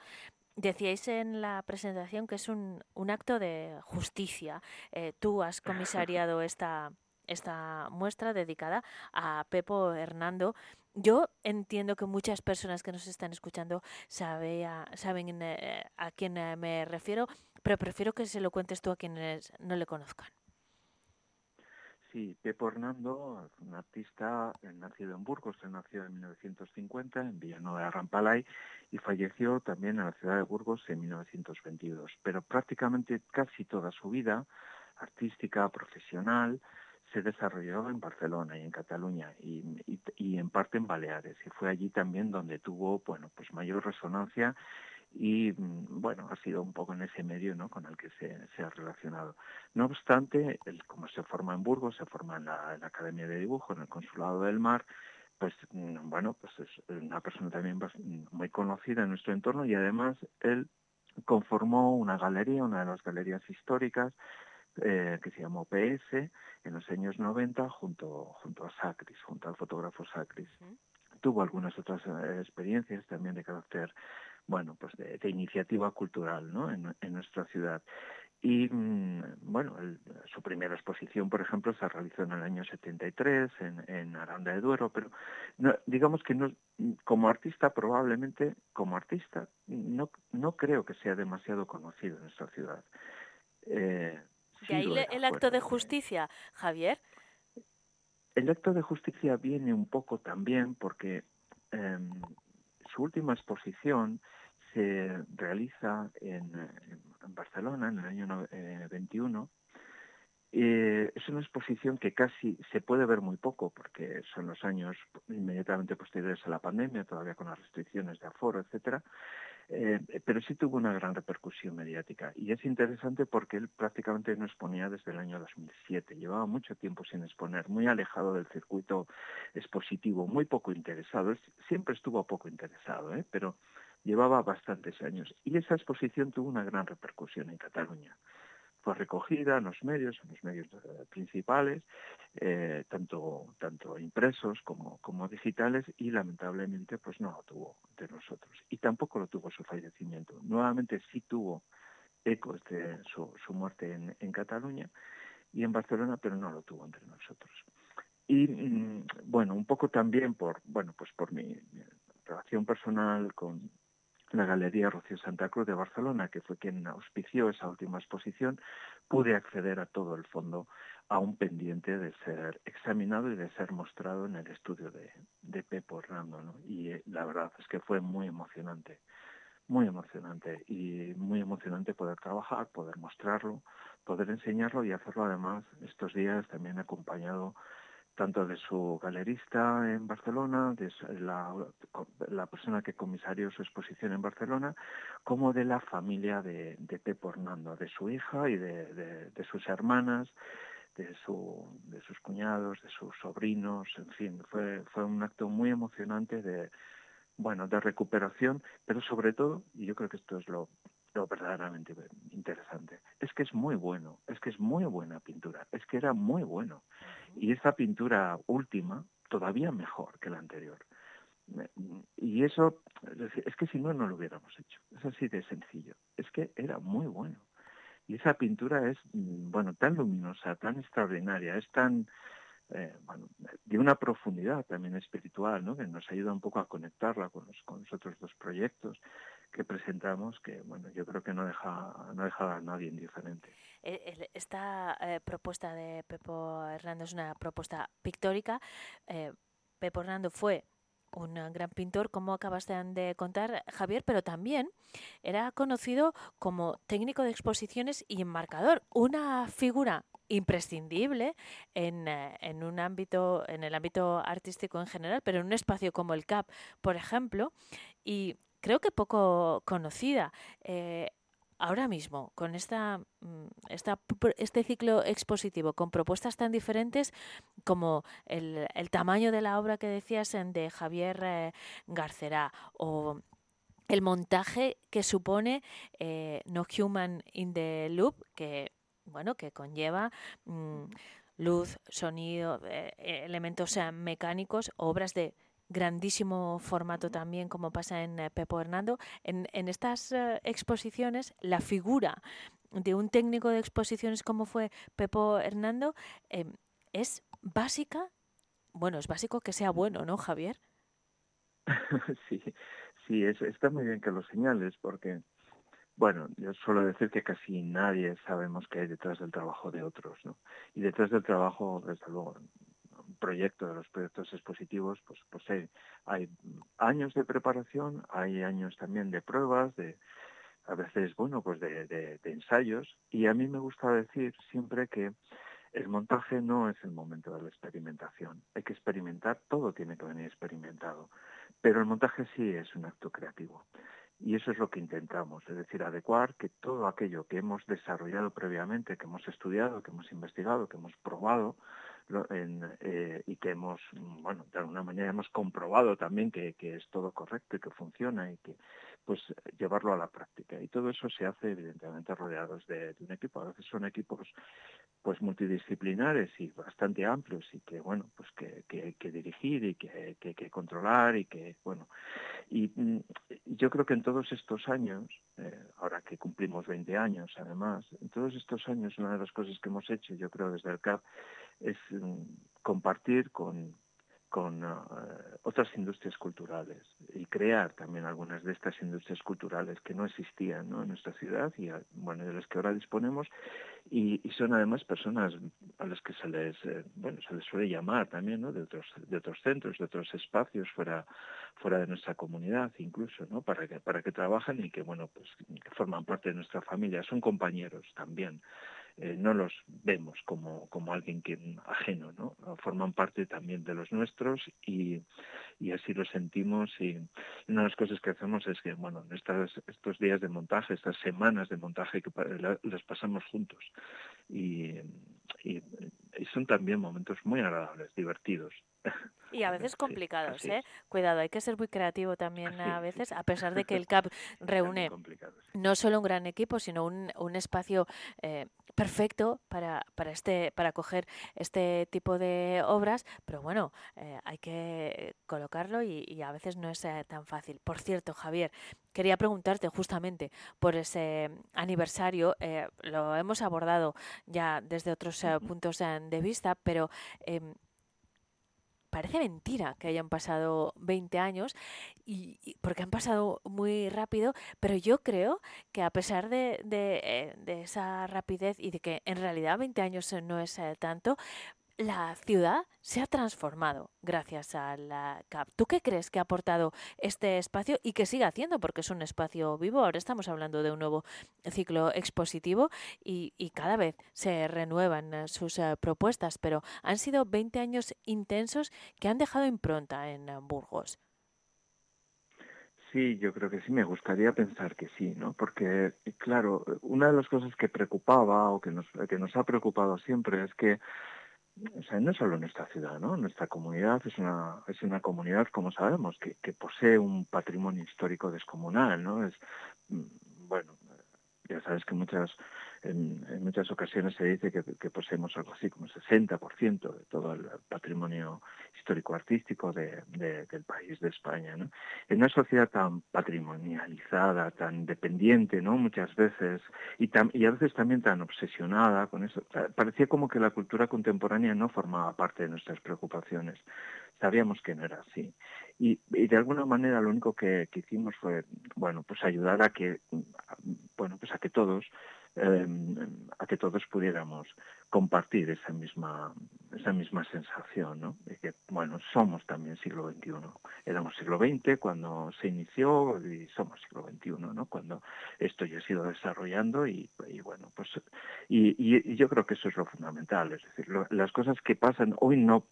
Decíais en la presentación que es un, un acto de justicia. Eh, tú has comisariado esta, esta muestra dedicada a Pepo Hernando. Yo entiendo que muchas personas que nos están escuchando sabe saben eh, a quién eh, me refiero, pero prefiero que se lo cuentes tú a quienes no le conozcan. Sí, Pepo Hernando, un artista nacido en Burgos, nació en 1950 en Villanueva de Rampalay y falleció también en la ciudad de Burgos en 1922. Pero prácticamente casi toda su vida artística, profesional, se desarrolló en Barcelona y en Cataluña y, y, en parte en Baleares y fue allí también donde tuvo bueno pues mayor resonancia y mm, bueno, ha sido un poco en ese medio ¿no? con el que se, ha relacionado. No obstante, él, como se forma en Burgos, se forma en la, Academia de Dibujo, en el Consulado del Mar, pues mm, bueno, pues es una persona también muy conocida en nuestro entorno y además él conformó una galería, una de las galerías históricas, eh, que se llamó PS en los años 90 junto, junto a Sacris, junto al fotógrafo Sacris. Tuvo algunas otras eh, experiencias también de carácter bueno, pues de, iniciativa cultural ¿no? en, nuestra ciudad. Y mm, bueno, su primera exposición, por ejemplo, se realizó en el año 73 en, en Aranda de Duero, pero digamos que no, como artista, probablemente como artista, no, no creo que sea demasiado conocido en nuestra ciudad. Eh, ¿Y ahí el acto de justicia, Javier? El acto de justicia viene un poco también porque em, su última exposición se realiza en, Barcelona en el año 21. Eh, es una exposición que casi se puede ver muy poco porque son los años inmediatamente posteriores a la pandemia, todavía con las restricciones de aforo, etcétera. Eh, pero sí tuvo una gran repercusión mediática y es interesante porque él prácticamente no exponía desde el año 2007, llevaba mucho tiempo sin exponer, muy alejado del circuito expositivo, muy poco interesado, siempre estuvo poco interesado, ¿eh? pero llevaba bastantes años y esa exposición tuvo una gran repercusión en Cataluña fue recogida en los medios, en los medios eh, principales, eh, tanto, tanto impresos como, como digitales, y lamentablemente pues no lo tuvo de nosotros. Y tampoco lo tuvo su fallecimiento. Nuevamente sí tuvo eco de su, su muerte en, en Cataluña y en Barcelona, pero no lo tuvo entre nosotros. Y mm, bueno, un poco también por, bueno, pues por mi relación personal con, la Galería Rocío Santa Cruz de Barcelona, que fue quien auspició esa última exposición, pude acceder a todo el fondo a un pendiente de ser examinado y de ser mostrado en el estudio de, de Pepo Hernando. Y eh, la verdad es que fue muy emocionante, muy emocionante y muy emocionante poder trabajar, poder mostrarlo, poder enseñarlo y hacerlo además estos días también acompañado tanto de su galerista en Barcelona, de la, persona que comisarió su exposición en Barcelona, como de la familia de, de Pepo Hernando, de su hija y de, sus hermanas, de, su, de sus cuñados, de sus sobrinos, en fin, fue, un acto muy emocionante de, bueno, de recuperación, pero sobre todo, y yo creo que esto es lo verdaderamente interesante, es que es muy bueno, es que es muy buena pintura, es que era muy bueno. Y esta pintura última, todavía mejor que la anterior. Y eso, es que si no, no lo hubiéramos hecho. Es así de sencillo. Es que era muy bueno. Y esa pintura es, mm, bueno, tan luminosa, tan extraordinaria, es tan, eh, bueno, de una profundidad también espiritual, ¿no? Que nos ayuda un poco a conectarla con los, con los otros dos proyectos que presentamos que bueno yo creo que no deja no deja a nadie indiferente. Eh, esta eh, propuesta de Pepo Hernando es una propuesta pictórica. Eh, Pepo Hernando fue un gran pintor, como acabas de contar, Javier, pero también era conocido como técnico de exposiciones y enmarcador, una figura imprescindible en, eh, en, un ámbito, en el ámbito artístico en general, pero en un espacio como el CAP, por ejemplo, y creo que poco conocida. Eh, ahora mismo, con esta, mm, este ciclo expositivo, con propuestas tan diferentes como el, tamaño de la obra que decías de Javier eh, Garcerá o el montaje que supone eh, No Human in the Loop, que bueno, que conlleva mm, luz, sonido, eh, elementos mecánicos, obras de grandísimo formato también, como pasa en eh, Pepo Hernando. En, en estas eh, exposiciones, la figura de un técnico de exposiciones como fue Pepo Hernando em, es básica. Bueno, es básico que sea bueno, ¿no, Javier? sí, sí, es, está muy bien que lo señales porque, bueno, yo suelo decir que casi nadie sabemos qué hay detrás del trabajo de otros, ¿no? Y detrás del trabajo, desde luego, proyecto de los proyectos expositivos, pues, pues hay, años de preparación, hay años también de pruebas, de a veces, bueno, pues de, de, ensayos. Y a mí me gusta decir siempre que el montaje no es el momento de la experimentación. Hay que experimentar, todo tiene que venir experimentado. Pero el montaje sí es un acto creativo. Y eso es lo que intentamos, es decir, adecuar que todo aquello que hemos desarrollado previamente, que hemos estudiado, que hemos investigado, que hemos probado, en, eh, y que hemos, bueno, de alguna manera hemos comprobado también que, que, es todo correcto y que funciona y que, pues, llevarlo a la práctica. Y todo eso se hace, evidentemente, rodeados de, un equipo. A veces son equipos, pues, multidisciplinares y bastante amplios y que, bueno, pues, que, que, que dirigir y que, que, que, controlar y que, bueno, y mm, yo creo que en todos estos años, eh, ahora que cumplimos 20 años, además, en todos estos años, una de las cosas que hemos hecho, yo creo, desde el CAP, es mm, compartir con, con uh, otras industrias culturales y crear también algunas de estas industrias culturales que no existían ¿no? en nuestra ciudad y bueno de las que ahora disponemos y, y, son además personas a las que se les eh, bueno se les suele llamar también ¿no? de otros de otros centros de otros espacios fuera fuera de nuestra comunidad incluso no para que para que trabajan y que bueno pues que forman parte de nuestra familia son compañeros también eh, no los vemos como, como alguien que ajeno, ¿no? Forman parte también de los nuestros y, y así lo sentimos y una de las cosas que hacemos es que, bueno, en estas, estos días de montaje, estas semanas de montaje que las pasamos juntos y, y, son también momentos muy agradables, divertidos. Y a veces complicados, ¿eh? Cuidado, hay que ser muy creativo también a veces, a pesar de que el CAP reúne no solo un gran equipo, sino un, un espacio eh, perfecto para, para, este, para coger este tipo de obras, pero bueno, eh, hay que colocarlo y, a veces no es eh, tan fácil. Por cierto, Javier, quería preguntarte justamente por ese aniversario, eh, lo hemos abordado ya desde otros puntos de vista, pero em, parece mentira que hayan pasado 20 años y, porque han pasado muy rápido, pero yo creo que a pesar de, de, eh, esa rapidez y de que en realidad 20 años no es eh, tanto, la ciudad se ha transformado gracias a la CAP. ¿Tú qué crees que ha aportado este espacio y que sigue haciendo? Porque es un espacio vivo. Ahora estamos hablando de un nuevo ciclo expositivo y, cada vez se renuevan eh, sus eh, propuestas, pero han sido 20 años intensos que han dejado impronta en eh, Burgos. Sí, yo creo que sí, me gustaría pensar que sí, ¿no? Porque, claro, una de las cosas que preocupaba o que nos, que nos ha preocupado siempre es que o sea, no solo nuestra ciudad, ¿no? Nuestra comunidad es una, es una comunidad, como sabemos, que, que posee un patrimonio histórico descomunal, ¿no? Es, mm, bueno, ya sabes que muchas en, muchas ocasiones se dice que, poseemos algo así como el 60% de todo el patrimonio histórico-artístico de, del país de España. En una sociedad tan patrimonializada, tan dependiente, ¿no? muchas veces, y, a veces también tan obsesionada con eso, parecía como que la cultura contemporánea no formaba parte de nuestras preocupaciones. Sabíamos que no era así. Y, y de alguna manera lo único que, que hicimos fue, bueno, pues ayudar a que, bueno, pues a que todos eh, a que todos pudiéramos compartir esa misma esa misma sensación, ¿no? De que, bueno, somos también siglo XXI. Éramos siglo XX cuando se inició y somos siglo XXI, ¿no? Cuando esto ya ha ido desarrollando y, bueno, pues, y, yo creo que eso es lo fundamental, es decir, las cosas que pasan hoy no,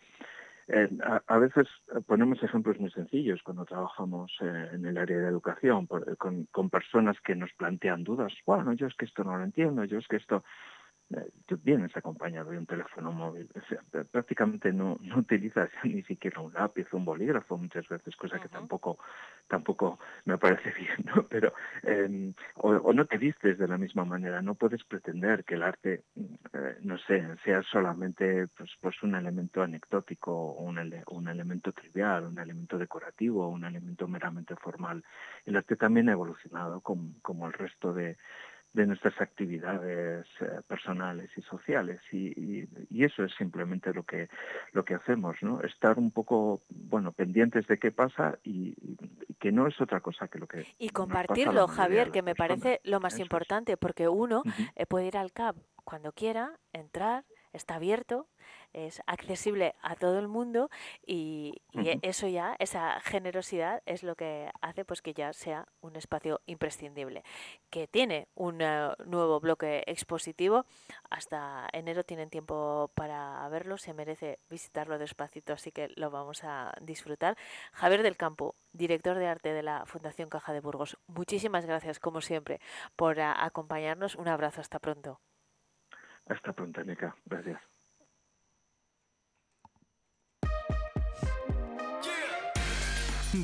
eh, a, veces ponemos ejemplos muy sencillos cuando trabajamos eh, en el área de educación con, con, personas que nos plantean dudas. Bueno, yo es que esto no lo entiendo, yo es que esto eh, tú vienes acompañado de un teléfono móvil. prácticamente no, no utilizas ni siquiera un lápiz un bolígrafo muchas veces, cosa que tampoco tampoco me parece bien, ¿no? Pero, em, o, no te vistes de la misma manera. No puedes pretender que el arte, eh, no sé, sea solamente pues, pues un elemento anecdótico, un, un elemento trivial, un elemento decorativo, un elemento meramente formal. El arte también ha evolucionado como el resto de de nuestras actividades eh, personales y sociales. Y, eso es simplemente lo que lo que hacemos no estar un poco bueno pendientes de qué pasa y, que no es otra cosa que lo que y compartirlo Javier que me parece lo más importante porque uno eh, puede ir al CAP cuando quiera entrar está abierto es accesible a todo el mundo y, eso ya, esa generosidad es lo que hace pues que ya sea un espacio imprescindible. Que tiene un eh, nuevo bloque expositivo, hasta enero tienen tiempo para verlo, se merece visitarlo despacito, así que lo vamos a disfrutar. Javier del Campo, director de arte de la Fundación Caja de Burgos, muchísimas gracias como siempre por acompañarnos. Un abrazo, hasta pronto. Hasta pronto, Nica. Gracias.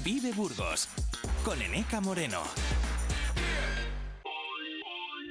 Vive Burgos con Eneca Moreno.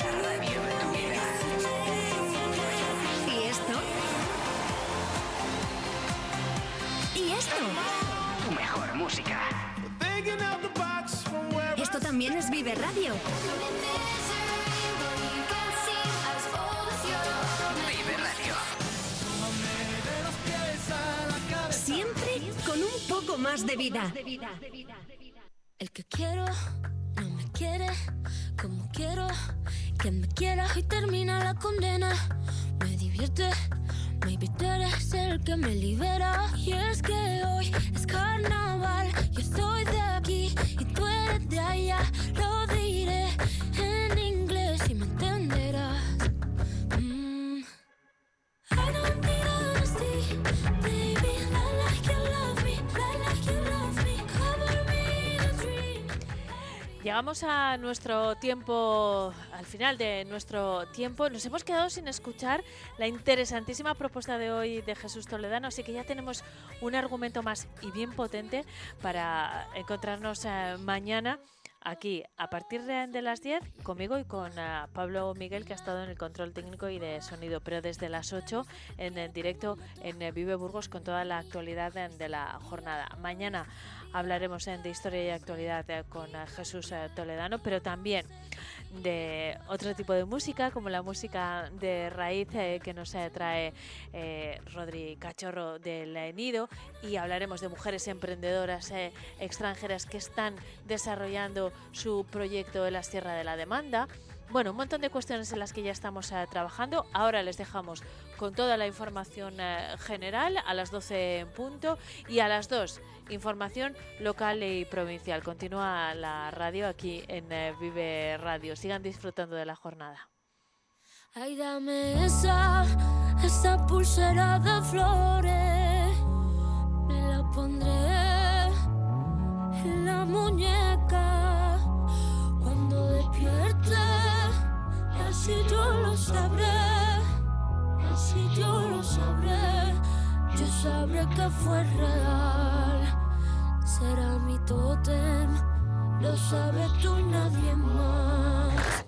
La radio de tu vida. ¿Y esto? ¿Y esto? Tu mejor música. Esto también es Vive Radio. Vive Radio. Siempre con un poco más de vida. El que quiero no me quiere como quiero que me quieras y termina la condena. Me divierte, maybe tú eres el que me libera. Y es que hoy es carnaval, yo estoy de aquí y tú eres de allá. Lo diré en Llegamos a nuestro tiempo, al final de nuestro tiempo. Nos hemos quedado sin escuchar la interesantísima propuesta de hoy de Jesús Toledano, así que ya tenemos un argumento más y bien potente para encontrarnos eh, mañana aquí a partir de, las 10 conmigo y con eh, Pablo Miguel que ha estado en el control técnico y de sonido, pero desde las 8 en el directo en eh, Vive Burgos con toda la actualidad de, de la jornada. Mañana hablaremos de historia y actualidad eh, con eh, Jesús eh, Toledano, pero también de otro tipo de música, como la música de raíz eh, que nos trae eh, Rodri Cachorro del Nido, y hablaremos de mujeres emprendedoras eh, extranjeras que están desarrollando su proyecto en la Sierra de la Demanda. Bueno, un montón de cuestiones en las que ya estamos eh, trabajando. Ahora les dejamos con toda la información eh, general a las 12 en punto y a las 2 información local y provincial. Continúa la radio aquí en eh, Vive Radio. Sigan disfrutando de la jornada. Ay, dame esa, esa pulsera de flores. Me la pondré en la muñeca cuando despierte. Así yo lo sabré, así yo lo sabré. Yo sabré que fue real. Será mi tótem, lo sabes tú y nadie más.